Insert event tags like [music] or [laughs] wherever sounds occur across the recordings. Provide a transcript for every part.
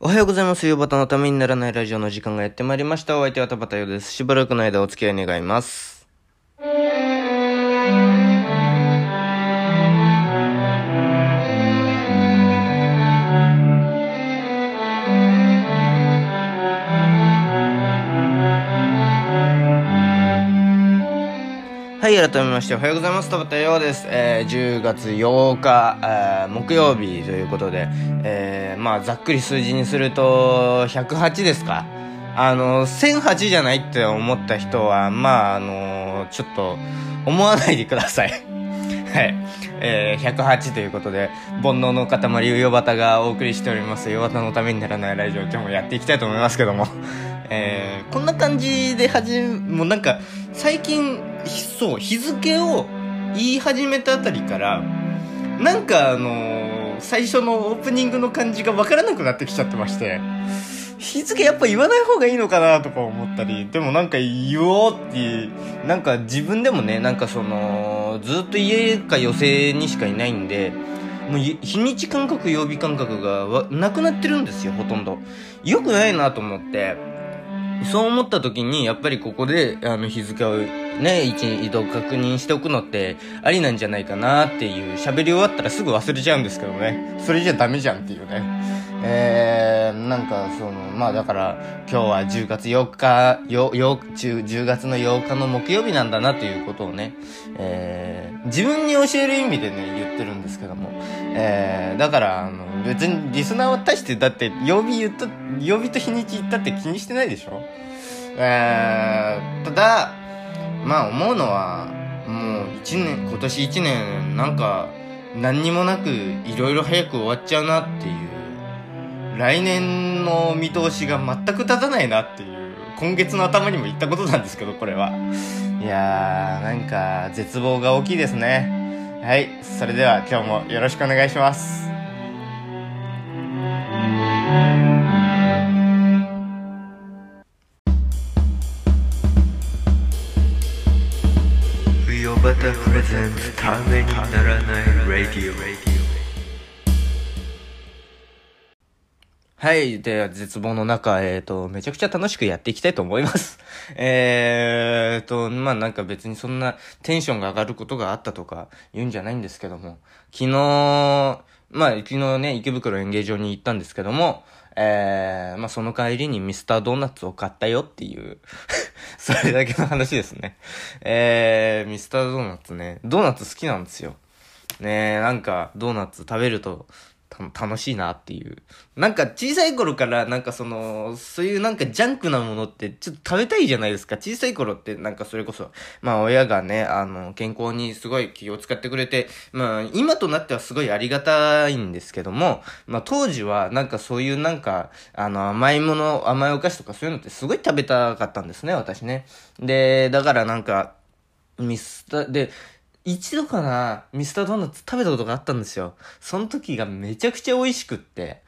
おはようございます。ゆうばたのためにならないラジオの時間がやってまいりました。お相手は田畑ようです。しばらくの間お付き合い願います。はい、改めましておはようございます。田畑ようです。えー、10月8日、えー木曜日ということで、えー、まあ、ざっくり数字にすると、108ですか？あの、1008じゃないって思った人は、まあ、あのちょっと、思わないでください。[laughs] はい。えー、108ということで、煩悩の塊、ヨバタがお送りしております。ヨバタのためにならないラジオ、今日もやっていきたいと思いますけども。えー、こんな感じで始め、もうなんか、最近、そう、日付を言い始めたあたりから、なんかあのー最初のオープニングの感じがわからなくなってきちゃってまして、日付やっぱ言わない方がいいのかなとか思ったり、でもなんか言おうって、なんか自分でもね、なんかその、ずっと家か寄席にしかいないんで、もう日にち感覚、曜日感覚がなくなってるんですよ、ほとんど。よくないなと思って、そう思った時に、やっぱりここで、あの、日付をね、一度確認しておくのって、ありなんじゃないかなっていう、喋り終わったらすぐ忘れちゃうんですけどね。それじゃダメじゃんっていうね。えー、なんか、その、まあだから、今日は10月8日、よ、よ、10, 10月の8日の木曜日なんだなということをね、えー、自分に教える意味でね、言ってるんですけども。えー、だから、あの、別にリスナーは大して、だって、曜日言った、曜日と日にち言ったって気にしてないでしょ？えー、ただ、まあ思うのは、もう一年、今年一年、なんか、何にもなく、いろいろ早く終わっちゃうなっていう、来年の見通しが全く立たないなっていう、今月の頭にも言ったことなんですけど、これは。いやー、なんか、絶望が大きいですね。はい、それでは今日もよろしくお願いします。はい。では、絶望の中、えっ、と、めちゃくちゃ楽しくやっていきたいと思います。[laughs] えーと、まあなんか別にそんなテンションが上がることがあったとか言うんじゃないんですけども、昨日、まあ昨日ね、池袋演芸場に行ったんですけども、えー、まあその帰りにミスタードーナツを買ったよっていう、[laughs] それだけの話ですね。えー、ミスタードーナツね、ドーナツ好きなんですよ。ね、なんか、ドーナツ食べると、楽しいなっていう。なんか小さい頃からなんかその、そういうなんかジャンクなものってちょっと食べたいじゃないですか。小さい頃ってなんかそれこそ、まあ親がね、あの、健康にすごい気を使ってくれて、まあ今となってはすごいありがたいんですけども、まあ当時はなんかそういうなんか、あの甘いもの、甘いお菓子とかそういうのってすごい食べたかったんですね、私ね。で、だからなんか、ミスター、で、一度かな、ミスタードーナツ食べたことがあったんですよ。その時がめちゃくちゃ美味しくって。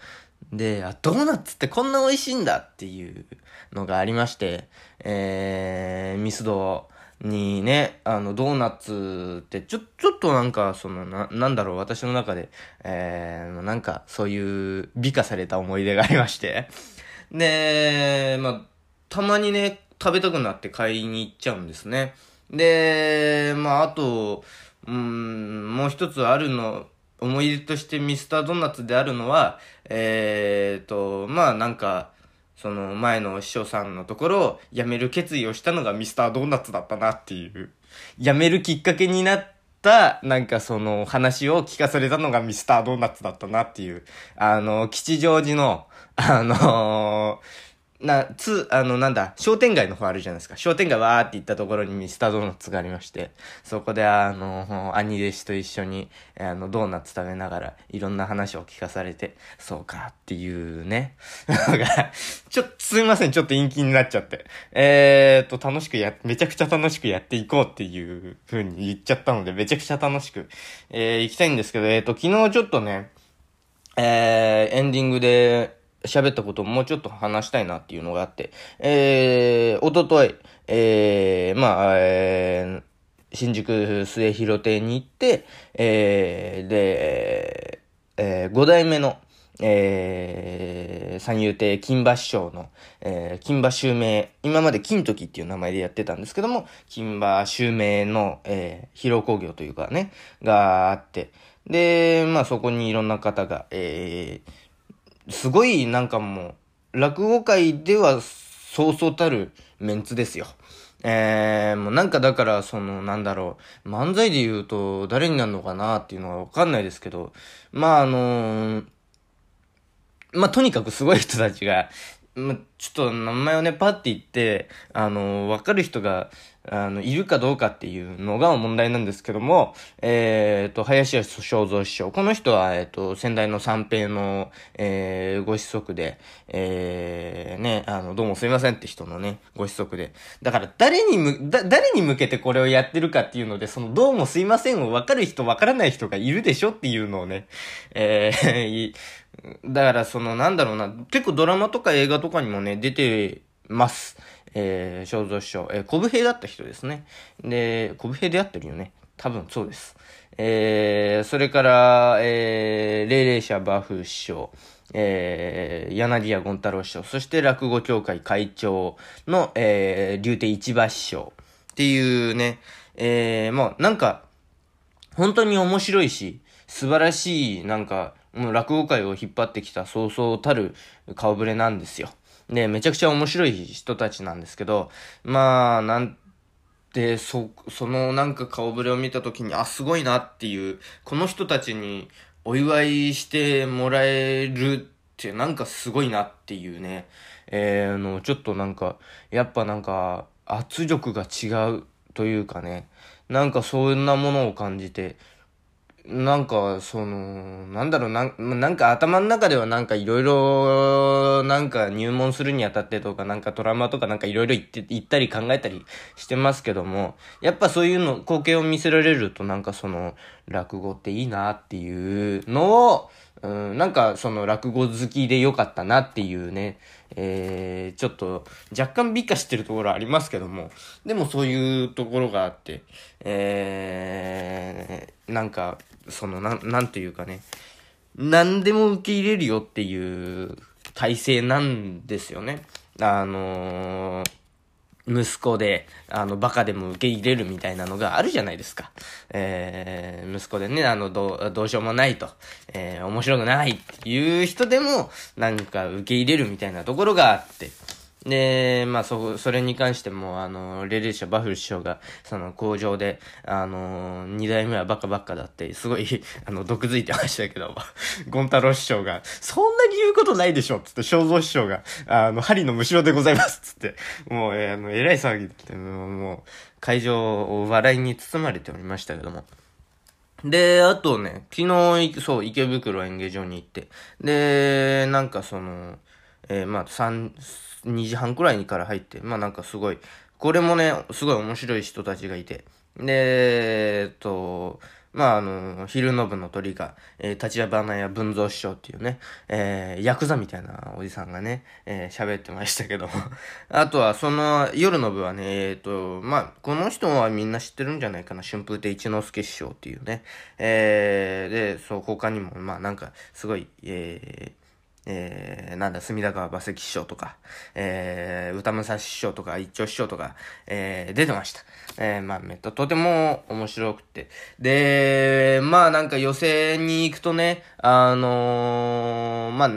で、あ、ドーナツってこんな美味しいんだっていうのがありまして、えー、ミスドにね、あの、ドーナツってちょ、ちょっとなんか、その、な、なんだろう、私の中で、えー、なんか、そういう美化された思い出がありまして。で、まあ、たまにね、食べたくなって買いに行っちゃうんですね。で、まあ、あと、うん、もう一つあるの、思い出としてミスタードーナツであるのは、えーと、まあなんか、その前の師匠さんのところを辞める決意をしたのがミスタードーナツだったなっていう。辞めるきっかけになった、なんかその話を聞かされたのがミスタードーナツだったなっていう。あの、吉祥寺の、あのな、つ、あの、なんだ、商店街の方あるじゃないですか。商店街わーって行ったところにミスタードーナツがありまして、そこであの、兄弟子と一緒に、あの、ドーナツ食べながら、いろんな話を聞かされて、そうかっていうね。[laughs] ちょっと、すいません、ちょっと陰気になっちゃって。えーと、楽しくや、めちゃくちゃ楽しくやっていこうっていう風に言っちゃったので、めちゃくちゃ楽しく、えー、行きたいんですけど、えーと、昨日ちょっとね、えー、エンディングで喋ったことをもうちょっと話したいなっていうのがあって、えー、おととい、えー、まあ、えー、新宿末広亭に行って、えー、で、えー、5代目の、えー、三遊亭金馬師匠の、えー、金馬襲名、今まで金時っていう名前でやってたんですけども、金馬襲名の、えー、披露工業というかね、があって、で、まあそこにいろんな方が、えー、すごいなんかもう、落語界ではそうそうたるメンツですよ。えー、もうなんかだから、その、なんだろう、漫才で言うと誰になるのかなっていうのはわかんないですけど、まああのー、まあとにかくすごい人たちが、ま、ちょっと名前をね、パッて言って、あのー、わかる人が、あの、いるかどうかっていうのが問題なんですけども、えっ、ー、と、林家正蔵師匠。この人は、えっ、ー、と、先代の三平の、えー、ご子息で、えー、ね、あの、どうもすいませんって人のね、ご子息で。だから、誰にむ、だ、誰に向けてこれをやってるかっていうので、その、どうもすいませんを分かる人、分からない人がいるでしょっていうのをね、えー、[laughs] だから、その、なんだろうな、結構ドラマとか映画とかにもね、出てます。えー、正蔵師匠、えー、小武平だった人ですね。で、小武平でやってるよね。多分そうです。えー、それから、えー、霊霊者バフ師匠、えー、柳家権太郎師匠、そして落語協会会長の、えー、竜亭一馬師匠っていうね、えー、もうなんか、本当に面白いし、素晴らしい、なんか、もう落語界を引っ張ってきたそうそうたる顔ぶれなんですよ。で、めちゃくちゃ面白い人たちなんですけど、まあ、なんて、そ、そのなんか顔ぶれを見たときに、あ、すごいなっていう、この人たちにお祝いしてもらえるってなんかすごいなっていうね、えー、の、ちょっとなんか、やっぱなんか、圧力が違うというかね、なんかそんなものを感じて、なんか、その、なんだろう、なんなんか頭の中ではなんかいろいろ、なんか入門するにあたってとか、なんかトラウマとかなんかいろいろ言って、言ったり考えたりしてますけども、やっぱそういうの、光景を見せられるとなんかその、落語っていいなっていうのを、うん、なんかその落語好きでよかったなっていうね、えー、ちょっと若干美化してるところありますけども、でもそういうところがあって、えー、なんか、その、なん、なんていうかね、何でも受け入れるよっていう体制なんですよね。あのー息子で、あの、バカでも受け入れるみたいなのがあるじゃないですか。えー、息子でね、あの、どう、どうしようもないと、えー、面白くないっていう人でも、なんか受け入れるみたいなところがあって、で、まあ、そ、それに関しても、あの、レレーシャバフル師匠が、その、工場で、あの、二代目はバカばっかだって、すごい、[laughs] あの、毒づいてましたけど、[laughs] ゴン太郎師匠が、そんなに言うことないでしょつって、正蔵師匠が、あの、針のむしろでございますつって、もう、えー、あの、えらい騒ぎって、もう、会場を笑いに包まれておりましたけども。で、あとね、昨日、そう、池袋演芸場に行って、で、なんかその、えー、まあ、三、2時半くらいにから入って、まあなんかすごい、これもね、すごい面白い人たちがいて、で、えっと、まあ、あの、昼の部の鳥が、えー、立花や文蔵師匠っていうね、えー、ヤクザみたいなおじさんがね、えー、喋ってましたけど、[laughs] あとは、その、夜の部はね、えっ、と、まあ、この人はみんな知ってるんじゃないかな、春風亭一之輔師匠っていうね、えー、で、そう、他にも、まあ、なんか、すごい、えー、えー、なんだ、隅田川馬石師匠とか、えー、歌武蔵師匠とか、一丁師匠とか、えー、出てました。えー、まあ、めっととても面白くて。で、まあなんか予選に行くとね、あのー、まあ、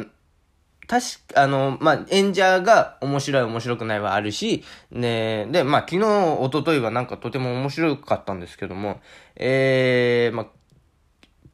確か、あの、まあ、演者が面白い面白くないはあるし、ね、で、まあ、昨日、一昨日はなんかとても面白かったんですけども、えー、まあ、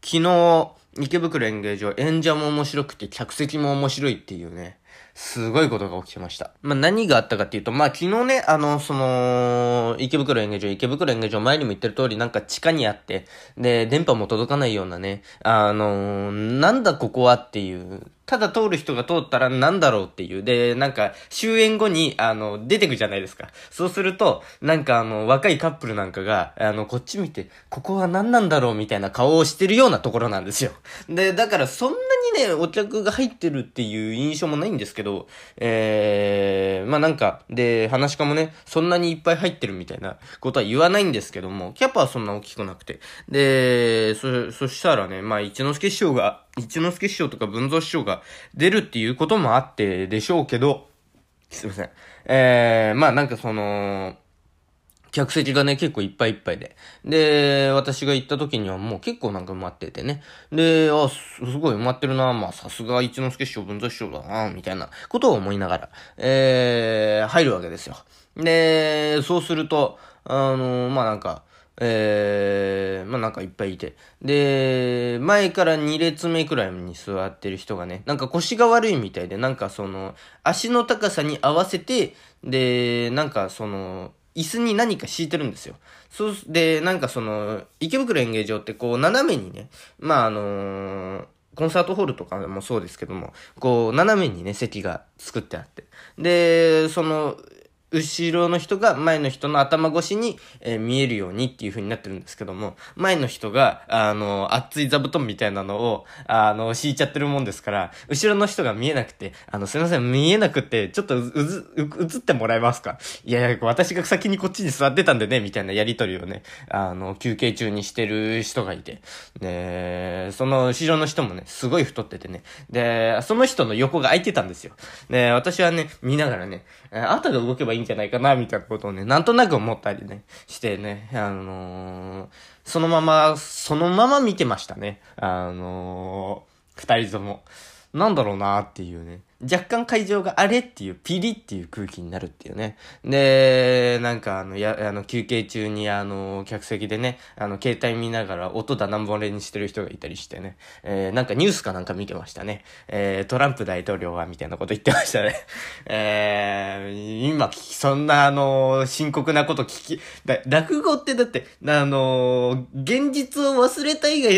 昨日、池袋演芸場、演者も面白くて、客席も面白いっていうね、すごいことが起きてました。まあ、何があったかっていうと、まあ、昨日ね、あの、その、池袋演芸場、池袋演芸場前にも言ってる通り、なんか地下にあって、で、電波も届かないようなね、あのなんだここはっていう、ただ通る人が通ったらなんだろうっていう。で、なんか、終演後に、あの、出てくじゃないですか。そうすると、なんかあの、若いカップルなんかが、あの、こっち見て、ここは何なんだろうみたいな顔をしてるようなところなんですよ。で、だからそんなにね、お客が入ってるっていう印象もないんですですけど、えー、まあなんか、で、話し家もね、そんなにいっぱい入ってるみたいなことは言わないんですけども、キャパはそんな大きくなくて。で、そ、そしたらね、まあ一之輔師匠が一之輔師匠とか文蔵師匠が出るっていうこともあってでしょうけど、すいません。えー、まあなんかその、客席がね、結構いっぱいいっぱいで。で、私が行った時にはもう結構なんか埋まっててね。で、あ、すごい埋まってるな。まあ、さすが一之輔師匠、文蔵師匠だな、みたいなことを思いながら、えー、入るわけですよ。で、そうすると、あの、まあなんか、えー、まあなんかいっぱいいて。で、前から2列目くらいに座ってる人がね、なんか腰が悪いみたいで、なんかその、足の高さに合わせて、で、なんかその、椅子に何か敷いてるんですよ。そう、で、なんかその、池袋演芸場ってこう、斜めにね、まああのーコンサートホールとかもそうですけども、こう、斜めにね、席が作ってあって。で、その、後ろの人が前の人の頭越しに、えー、見えるようにっていう風になってるんですけども、前の人が、あの、熱い座布団みたいなのを、あの、敷いちゃってるもんですから、後ろの人が見えなくて、あの、すいません、見えなくて、ちょっとうず、映ってもらえますか？いやいや、私が先にこっちに座ってたんでね、みたいなやりとりをね、あの、休憩中にしてる人がいて、で、その後ろの人もね、すごい太っててね、で、その人の横が空いてたんですよ。で、私はね、見ながらね、あとが動けばいいんじゃないかな、みたいなことをね、なんとなく思ったりね、してね、あのー、そのまま、そのまま見てましたね。あのー、二人とも。なんだろうなっていうね。若干会場があれっていう、ピリっていう空気になるっていうね。で、なんかあの、や、あの、休憩中にあの、客席でね、あの、携帯見ながら音だ何本連にしてる人がいたりしてね。えー、なんかニュースかなんか見てましたね。えー、トランプ大統領は、みたいなこと言ってましたね。[laughs] えー、今、そんなあの、深刻なこと聞き、だ、落語ってだって、あの、現実を忘れたいが、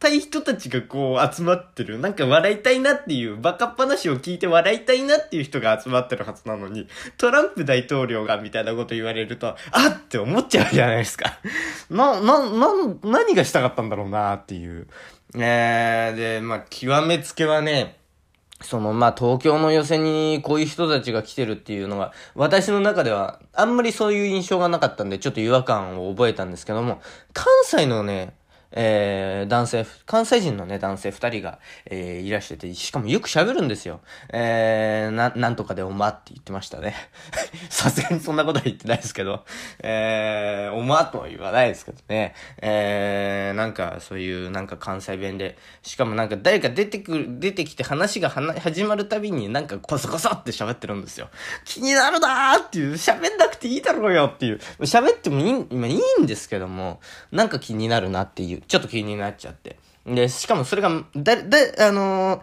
たい人たちがこう集まってる。なんか笑いたいなっていうバカ話を聞いて笑いたいなっていう人が集まってるはずなのに、トランプ大統領がみたいなこと言われると、あって思っちゃうじゃないですか。[laughs] な、な、な、何がしたかったんだろうなっていう。えー、で、まあ、極めつけはね、その、まあ、東京の予選にこういう人たちが来てるっていうのが、私の中では、あんまりそういう印象がなかったんで、ちょっと違和感を覚えたんですけども、関西のね、えー、男性、関西人のね、男性二人が、えー、いらしてて、しかもよく喋るんですよ。えー、な、なんとかでおまって言ってましたね。[laughs] さすがにそんなことは言ってないですけど、えー、おまとは言わないですけどね。えー、なんか、そういう、なんか関西弁で、しかもなんか誰か出てくる、出てきて話がはな始まるたびになんかコソコソって喋ってるんですよ。気になるなーっていう、喋んなくていいだろうよっていう、喋ってもいい、今いいんですけども、なんか気になるなっていう。ちょっと気になっちゃって。で、しかもそれが、だ、だ、あのー、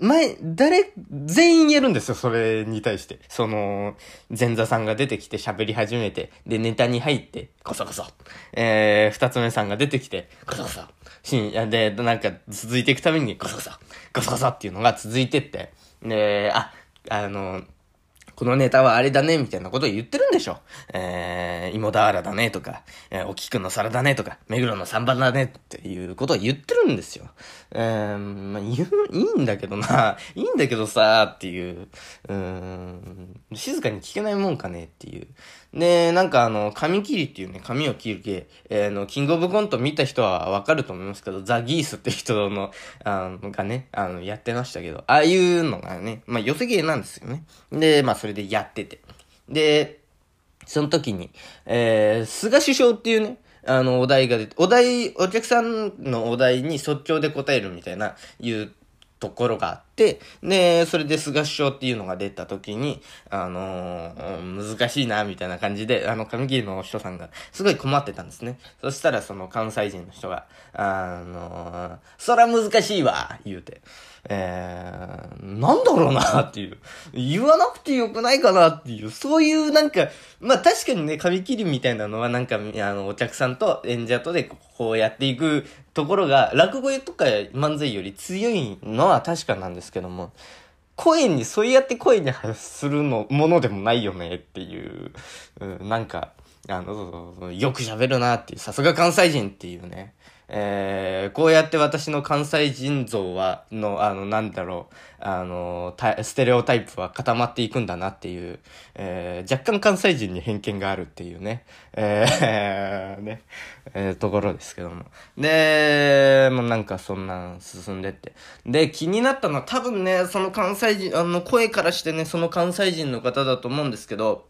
前、誰、全員言えるんですよ、それに対して。その、前座さんが出てきて喋り始めて、で、ネタに入って、こそこそ。えー、二つ目さんが出てきて、こそこそ。しん、で、なんか、続いていくために、こそこそ、こそこそっていうのが続いてって、で、あ、あの、このネタはあれだね、みたいなことを言ってるんでしょ。えー、芋だらだね、とか、えー、お菊の皿だね、とか、目黒の三番だね、っていうことを言ってるんですよ。えー、まあ、言う、いいんだけどな、[laughs] いいんだけどさ、っていう、うん、静かに聞けないもんかね、っていう。で、なんかあの、髪切りっていうね、髪を切る系、えー、の、キングオブコント見た人はわかると思いますけど、ザ・ギースって人の、あの、がね、あの、やってましたけど、ああいうのがね、まあ、寄せ芸なんですよね。で、まあ、それでやってて。で、その時に、えー、菅首相っていうね、あの、お題が出て、お題、お客さんのお題に即興で答えるみたいな、いうところがあって、で、それで菅首相っていうのが出た時に、あのー、難しいな、みたいな感じで、あの、髪切りの人さんが、すごい困ってたんですね。そしたら、その関西人の人が、あのー、そら難しいわ、言うて。えー、なんだろうなっていう。言わなくてよくないかなっていう。そういうなんか、まあ確かにね、髪切りみたいなのはなんか、あの、お客さんと演者とでこうやっていくところが、落語とか漫才より強いのは確かなんですですけども、声に、そうやって声に発するの、ものでもないよねっていう、うん、なんか、あの、よく喋るなっていう、さすが関西人っていうね。えー、こうやって私の関西人像は、の、あの、なんだろう、あの、ステレオタイプは固まっていくんだなっていう、えー、若干関西人に偏見があるっていうね、えー、[laughs] ね、えー、ところですけども。で、もうなんかそんなん進んでって。で、気になったのは多分ね、その関西人、あの、声からしてね、その関西人の方だと思うんですけど、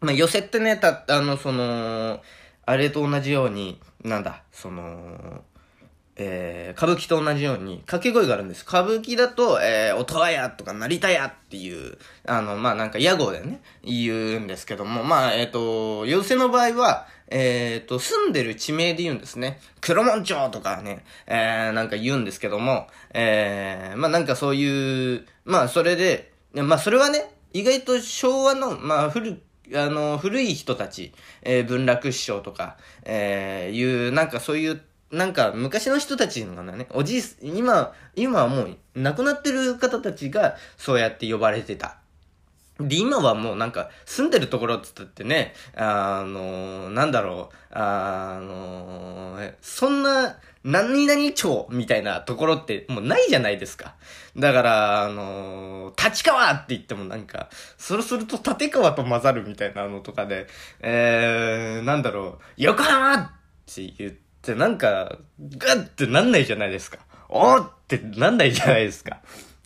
まあ、寄せってね、た、あの、その、あれと同じように、なんだ、その、えー、歌舞伎と同じように掛け声があるんです。歌舞伎だと、えー、音羽屋とか成田屋っていう、あの、まあ、なんか屋号でね、言うんですけども、まあ、えっ、ー、と、寄せの場合は、えっ、ー、と、住んでる地名で言うんですね。黒門町とかね、えー、なんか言うんですけども、えー、まあ、なんかそういう、まあ、それで、まあ、それはね、意外と昭和の、まあ、古あの、古い人たち、えー、文楽師匠とか、えー、いう、なんかそういう、なんか昔の人たちのね、おじい、今、今はもう亡くなってる方たちがそうやって呼ばれてた。で、今はもうなんか、住んでるところっつったってね、あの、なんだろう、あの、そんな、何々町みたいなところってもうないじゃないですか。だから、あのー、立川って言ってもなんか、そうすると立川と混ざるみたいなのとかで、えー、なんだろう、横浜って言って、なんか、ガッってなんないじゃないですか。おーってなんないじゃないですか。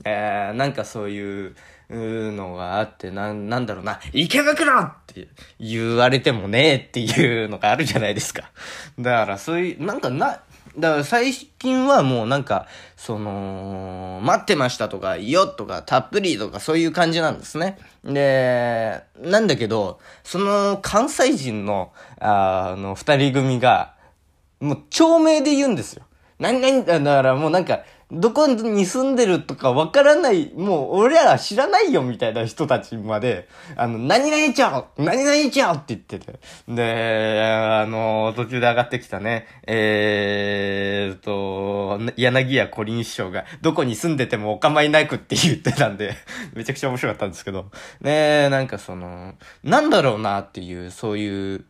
えー、なんかそういうのがあって、な、なんだろうな、池袋って言われてもねえっていうのがあるじゃないですか。だからそういう、なんかな、だから最近はもうなんか、その、待ってましたとか、いよとか、たっぷりとか、そういう感じなんですね。で、なんだけど、その関西人の、あの、二人組が、もう、町名で言うんですよ。何々、だからもうなんか、どこに住んでるとかわからない、もう俺ら知らないよみたいな人たちまで、あの、何々ちゃう何々ちゃうって言ってて。で、あの、途中で上がってきたね、えーと、柳家小林師匠が、どこに住んでてもお構いなくって言ってたんで [laughs] めちゃくちゃ面白かったんですけど、ねなんかその、なんだろうなっていう、そういう、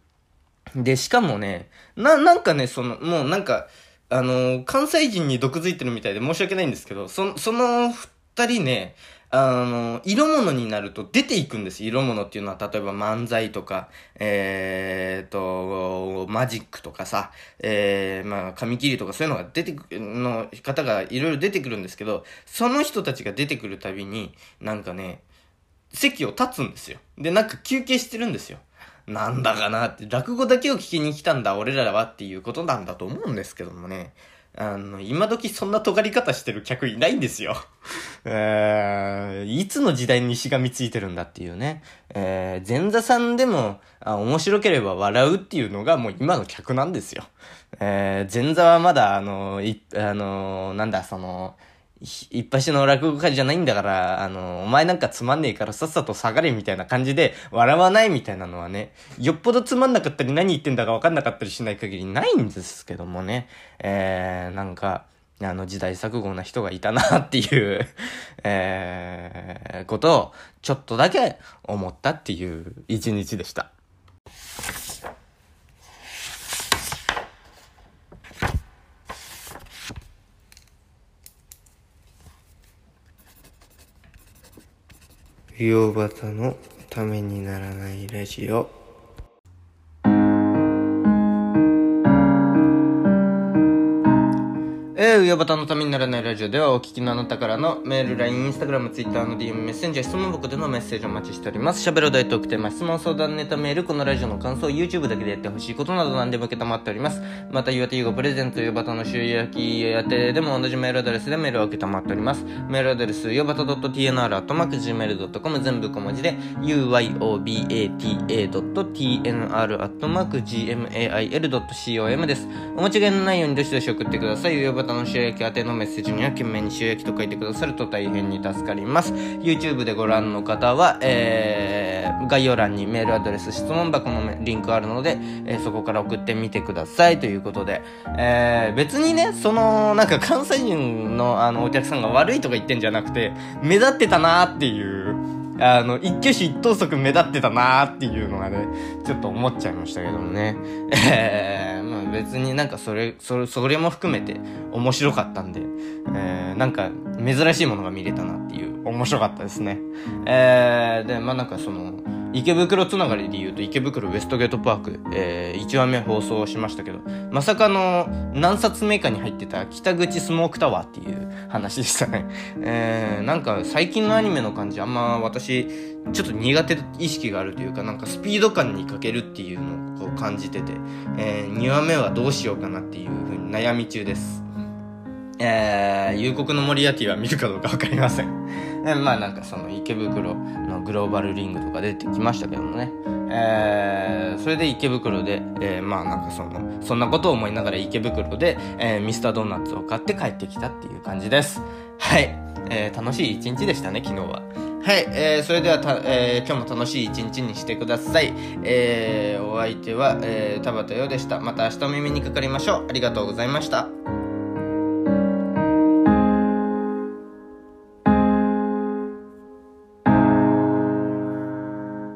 で、しかもね、な、なんかね、その、もうなんか、あの、関西人に毒づいてるみたいで申し訳ないんですけど、そ、その二人ね、あの、色物になると出ていくんです。色物っていうのは、例えば漫才とか、えーと、マジックとかさ、えー、まあ、紙切りとかそういうのが出てくる、の方がいろいろ出てくるんですけど、その人たちが出てくるたびに、なんかね、席を立つんですよ。で、なんか休憩してるんですよ。なんだかなって、落語だけを聞きに来たんだ、俺らはっていうことなんだと思うんですけどもね。あの、今時そんな尖り方してる客いないんですよ。[laughs] えー、いつの時代にしがみついてるんだっていうね。えー、前座さんでも、あ面白ければ笑うっていうのがもう今の客なんですよ。えー、前座はまだ、あの、い、あの、なんだ、その、一発の落語家じゃないんだから、あの、お前なんかつまんねえからさっさと下がれみたいな感じで笑わないみたいなのはね、よっぽどつまんなかったり何言ってんだかわかんなかったりしない限りないんですけどもね、えー、なんか、あの時代錯誤な人がいたなっていう [laughs] えー、ことをちょっとだけ思ったっていう一日でした。美容バタのためにならないラジオ。えー、うやばたのためにならないラジオではお聞きのあなたからのメール、LINE、Instagram、Twitter の DM、メッセンジャー、質問箱でのメッセージをお待ちしております。喋る大トークテーマ、質問、相談、ネタ、メール、このラジオの感想、YouTube だけでやってほしいことなど何でも受けたまっております。また、岩手優吾プレゼント、ゆばたの収益やてでも同じメールアドレスでメールを受けたまっております。メールアドレス、よばた .tnr.gmail.com 全部小文字で、uyobata.tnr.gmail.com です。お間違いのないようにどしどし送ってください。よばたの収益宛のメッセージには懸命に収益と書いてくださると大変に助かります。YouTube でご覧の方は、えー、概要欄にメールアドレス、質問箱のリンクあるので、えー、そこから送ってみてくださいということで、えー、別にね、その、なんか関西人のあのお客さんが悪いとか言ってんじゃなくて、目立ってたなーっていう、あの、一挙手一投足目立ってたなーっていうのがね、ちょっと思っちゃいましたけどもね。[laughs] えー、まあ別になんかそれ、それ、それも含めて面白かったんで、えー、なんか珍しいものが見れたなっていう、面白かったですね。えー、で、まあなんかその、池袋つながりで言うと池袋ウエストゲートパーク、えー、1話目放送しましたけど、まさかの何冊目かに入ってた北口スモークタワーっていう話でしたね。[laughs] えー、なんか最近のアニメの感じあんま私ちょっと苦手意識があるというかなんかスピード感に欠けるっていうのを感じてて、えー、2話目はどうしようかなっていうふうに悩み中です。えー、夕刻の森焼きは見るかどうかわかりません。えまあなんかその池袋のグローバルリングとか出てきましたけどもね。えー、それで池袋で、えー、まあなんかその、そんなことを思いながら池袋で、えー、ミスタードーナツを買って帰ってきたっていう感じです。はい。えー、楽しい一日でしたね、昨日は。はい、えー、それではた、えー、今日も楽しい一日にしてください。えー、お相手は、えー、田畑陽でした。また明日お耳にかかりましょう。ありがとうございました。